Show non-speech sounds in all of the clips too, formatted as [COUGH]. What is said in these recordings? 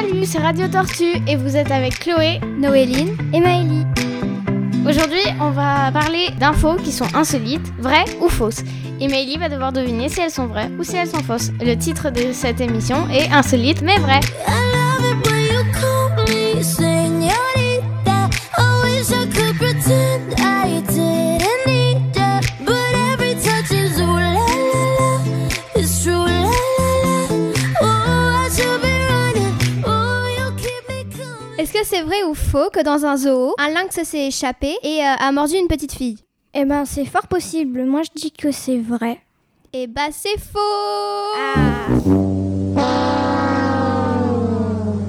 Salut, c'est Radio Tortue et vous êtes avec Chloé, Noéline et Maëlie. Aujourd'hui, on va parler d'infos qui sont insolites, vraies ou fausses. Et Maëlie va devoir deviner si elles sont vraies ou si elles sont fausses. Le titre de cette émission est Insolite mais vrai. Est-ce que c'est vrai ou faux que dans un zoo, un lynx s'est échappé et euh, a mordu une petite fille? Eh ben, c'est fort possible. Moi, je dis que c'est vrai. Eh bah, c'est faux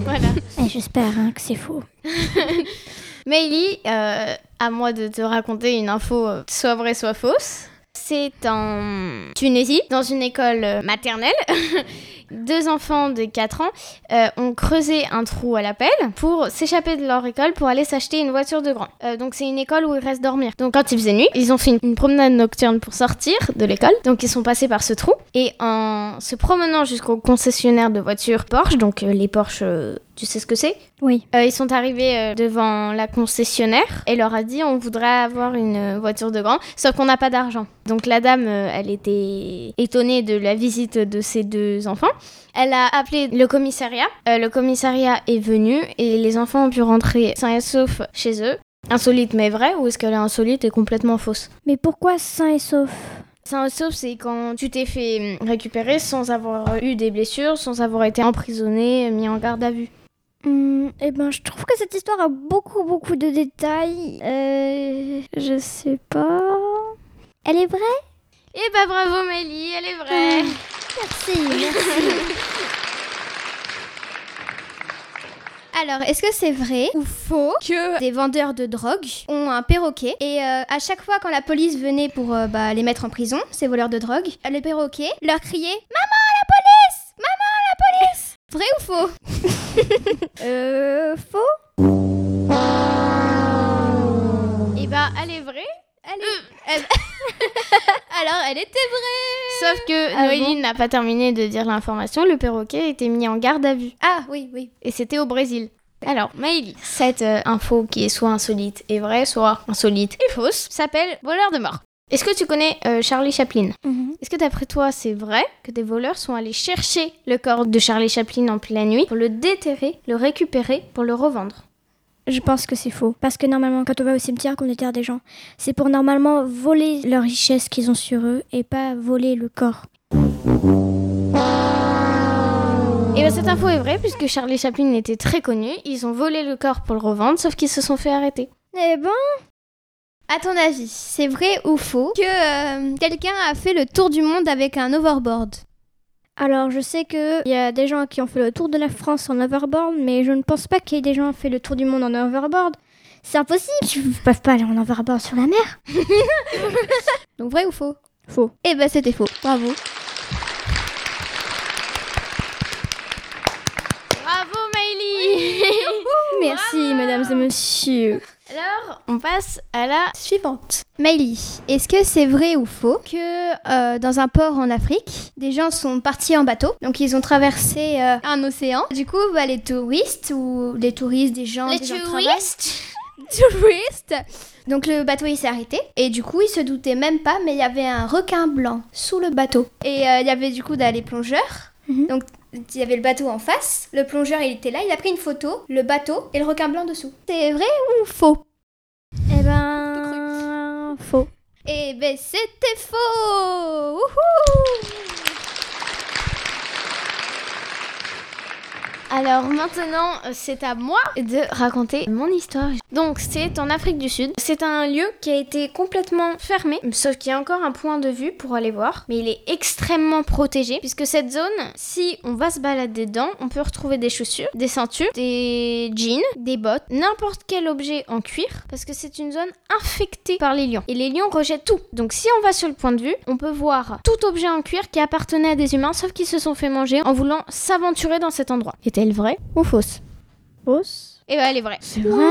Voilà. Et j'espère hein, que c'est faux. [LAUGHS] Maëlie, euh, à moi de te raconter une info euh, soit vraie soit fausse. C'est en Tunisie, dans une école maternelle. [LAUGHS] Deux enfants de 4 ans euh, ont creusé un trou à la pelle pour s'échapper de leur école pour aller s'acheter une voiture de grand. Euh, donc c'est une école où ils restent dormir. Donc quand il faisait nuit, ils ont fait une, une promenade nocturne pour sortir de l'école. Donc ils sont passés par ce trou et en se promenant jusqu'au concessionnaire de voitures Porsche, donc euh, les Porsche, tu sais ce que c'est Oui. euh, ils sont arrivés euh, devant la concessionnaire et leur a dit on voudrait avoir une euh, voiture de grand, sauf qu'on n'a pas d'argent. Donc la dame, euh, elle était étonnée de la visite de ces deux enfants. Elle a appelé le commissariat. Le commissariat est venu et les enfants ont pu rentrer sains et saufs chez eux. Insolite mais vrai ou est-ce qu'elle est insolite et complètement fausse Mais pourquoi sain et sauf Sain et sauf, c'est quand tu t'es fait récupérer sans avoir eu des blessures, sans avoir été emprisonné, mis en garde à vue. Hmm, Eh ben, je trouve que cette histoire a beaucoup, beaucoup de détails. Euh, je sais pas. Elle est vraie? Eh bah bravo Mélie, elle est vraie Merci, merci. [LAUGHS] Alors, est-ce que c'est vrai ou faux que des vendeurs de drogue ont un perroquet et euh, à chaque fois quand la police venait pour euh, bah, les mettre en prison, ces voleurs de drogue, le perroquet leur criait Maman la police Maman la police Vrai ou faux? [LAUGHS] [LAUGHS] euh, faux Eh bah elle est vraie Elle est- elle- [LAUGHS] Alors, elle était vraie Sauf que Ah Noéline n'a pas terminé de dire l'information, le perroquet été mis en garde à vue. Ah oui, oui. Et c'était au Brésil. Alors, Maëlie, cette euh, info qui est soit insolite et vraie, soit insolite et fausse, s'appelle voleur de mort. Est-ce que tu connais euh, Charlie Chaplin? Mhm. Est-ce que d'après toi, c'est vrai que des voleurs sont allés chercher le corps de Charlie Chaplin en pleine nuit pour le déterrer, le récupérer, pour le revendre? Je pense que c'est faux. Parce que normalement, quand on va au cimetière, qu'on déterre des gens, c'est pour normalement voler leurs richesses qu'ils ont sur eux et pas voler le corps. Et bien cette info est vraie puisque Charlie Chaplin était très connu, ils ont volé le corps pour le revendre, sauf qu'ils se sont fait arrêter. Eh ben, À ton avis, c'est vrai ou faux que euh, quelqu'un a fait le tour du monde avec un overboard? Alors je sais qu'il y a des gens qui ont fait le tour de la France en overboard, mais je ne pense pas qu'il y ait des gens qui ont fait le tour du monde en overboard. C'est impossible, ils peuvent pas aller en overboard sur la mer. [LAUGHS] Donc vrai ou faux? Faux. Eh ben c'était faux. Bravo. Bravo Maëlie [LAUGHS] Merci, mesdames et messieurs. Alors, on passe à la suivante. Maëlie, est-ce que c'est vrai ou faux que euh, dans un port en Afrique, des gens sont partis en bateau, donc ils ont traversé euh, un océan. Du coup, bah, les touristes ou les touristes, des gens, des gens qui travaillent- [LAUGHS] touristes? Donc le bateau il s'est arrêté et du coup il se doutait même pas, mais il y avait un requin blanc sous le bateau et euh, il y avait du coup les plongeurs. Mhm. Donc il y avait le bateau en face, le plongeur il était là, il a pris une photo, le bateau et le requin blanc dessous. C'est vrai ou faux Eh ben, faux. Eh ben c'était faux Wouhou Alors maintenant, c'est à moi de raconter mon histoire. Donc c'est en Afrique du Sud. C'est un lieu qui a été complètement fermé, sauf qu'il y a encore un point de vue pour aller voir, mais il est extrêmement protégé puisque cette zone, si on va se balader dedans, on peut retrouver des chaussures, des ceintures, des jeans, des bottes, n'importe quel objet en cuir parce que c'est une zone infectée par les lions. Et les lions rejettent tout. Donc si on va sur le point de vue, on peut voir tout objet en cuir qui appartenait à des humains sauf qu'ils se sont fait manger en voulant s'aventurer dans cet endroit. Est-elle vraie ou fausse Fausse. Eh ben elle est vraie. C'est vrai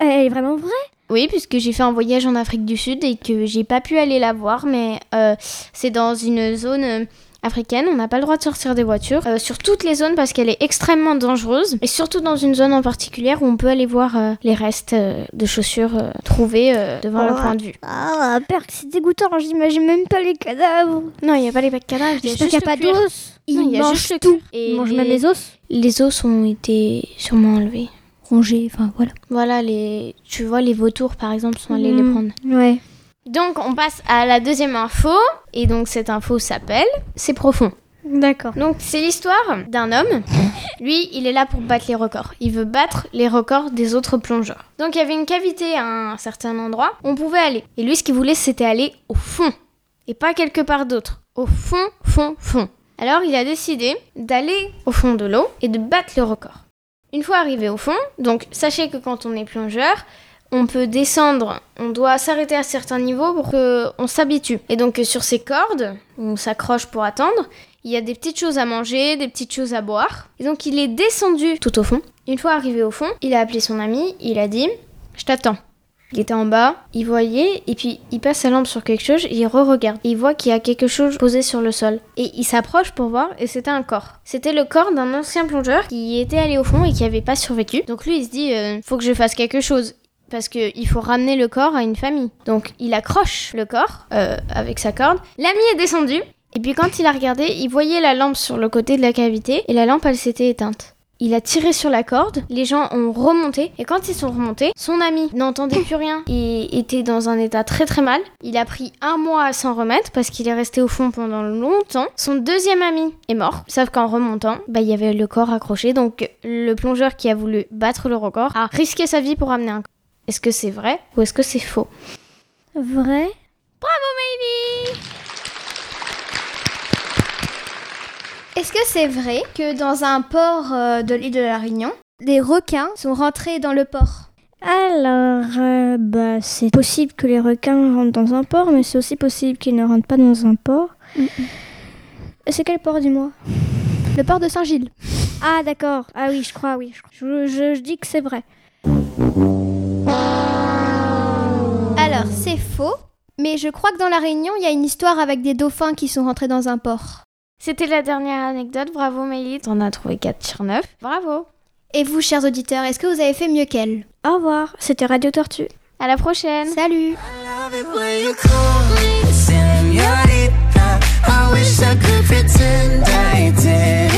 Elle est vraiment vraie? Oui, puisque j'ai fait un voyage en Afrique du Sud et que j'ai pas pu aller la voir, mais euh, c'est dans une zone euh, africaine, on n'a pas le droit de sortir des voitures euh, sur toutes les zones parce qu'elle est extrêmement dangereuse et surtout dans une zone en particulier où on peut aller voir euh, les restes euh, de chaussures trouvés euh, devant le Oh. point de vue. Ah, père, c'est dégoûtant, j'imagine même pas les cadavres. Non, il n'y a pas les cadavres, il y a juste n'y a le pas d'os. Ils y mangent tout. Et Ils mangent même les os. Les os ont été sûrement enlevés. Rongés, enfin voilà. Voilà, les, tu vois, les vautours par exemple sont allés les Mhm. prendre. Ouais. Donc on passe à la deuxième info, et donc cette info s'appelle C'est profond. D'accord. Donc c'est l'histoire d'un homme. Lui, il est là pour battre les records. Il veut battre les records des autres plongeurs. Donc il y avait une cavité à un certain endroit, on pouvait aller. Et lui, ce qu'il voulait, c'était aller au fond, et pas quelque part d'autre. Au fond, fond, fond. Alors il a décidé d'aller au fond de l'eau et de battre le record. Une fois arrivé au fond, donc sachez que quand on est plongeur, on peut descendre, on doit s'arrêter à certains niveaux pour qu'on s'habitue. Et donc euh, sur ces cordes, on s'accroche pour attendre, il y a des petites choses à manger, des petites choses à boire. Et donc il est descendu tout au fond. Une fois arrivé au fond, il a appelé son ami, il a dit Je t'attends. Il était en bas, il voyait, et puis il passe sa lampe sur quelque chose, il re-regarde. Il voit qu'il y a quelque chose posé sur le sol. Et il s'approche pour voir, et c'était un corps. C'était le corps d'un ancien plongeur qui était allé au fond et qui avait pas survécu. Donc lui, il se dit euh, Faut que je fasse quelque chose parce qu'il faut ramener le corps à une famille. Donc il accroche le corps euh, avec sa corde. L'ami est descendu. Et puis quand il a regardé, il voyait la lampe sur le côté de la cavité et la lampe elle s'était éteinte. Il a tiré sur la corde, les gens ont remonté et quand ils sont remontés, son ami n'entendait plus rien et était dans un état très très mal. Il a pris un mois à s'en remettre parce qu'il est resté au fond pendant longtemps. Son deuxième ami est mort, sauf qu'en remontant, bah, il y avait le corps accroché donc le plongeur qui a voulu battre le record a risqué sa vie pour amener un corps. Est-ce que c'est vrai ou est-ce que c'est faux Vrai Bravo Maybe Est-ce que c'est vrai que dans un port euh, de l'île de la Réunion, des requins sont rentrés dans le port? Alors, euh, bah, c'est possible que les requins rentrent dans un port, mais c'est aussi possible qu'ils ne rentrent pas dans un port. C'est quel port, dis-moi? Le port de Saint-Gilles. Ah, d'accord. Ah oui, je crois, oui. Je, je- je dis que c'est vrai. Alors, c'est faux, mais je crois que dans la Réunion, il y a une histoire avec des dauphins qui sont rentrés dans un port. C'était la dernière anecdote, bravo Mayli, t'en as trouvé 4 sur 9. Bravo Et vous, chers auditeurs, est-ce que vous avez fait mieux qu'elle? Au revoir. C'était Radio Tortue. À la prochaine Salut. I wish I could pretend I did.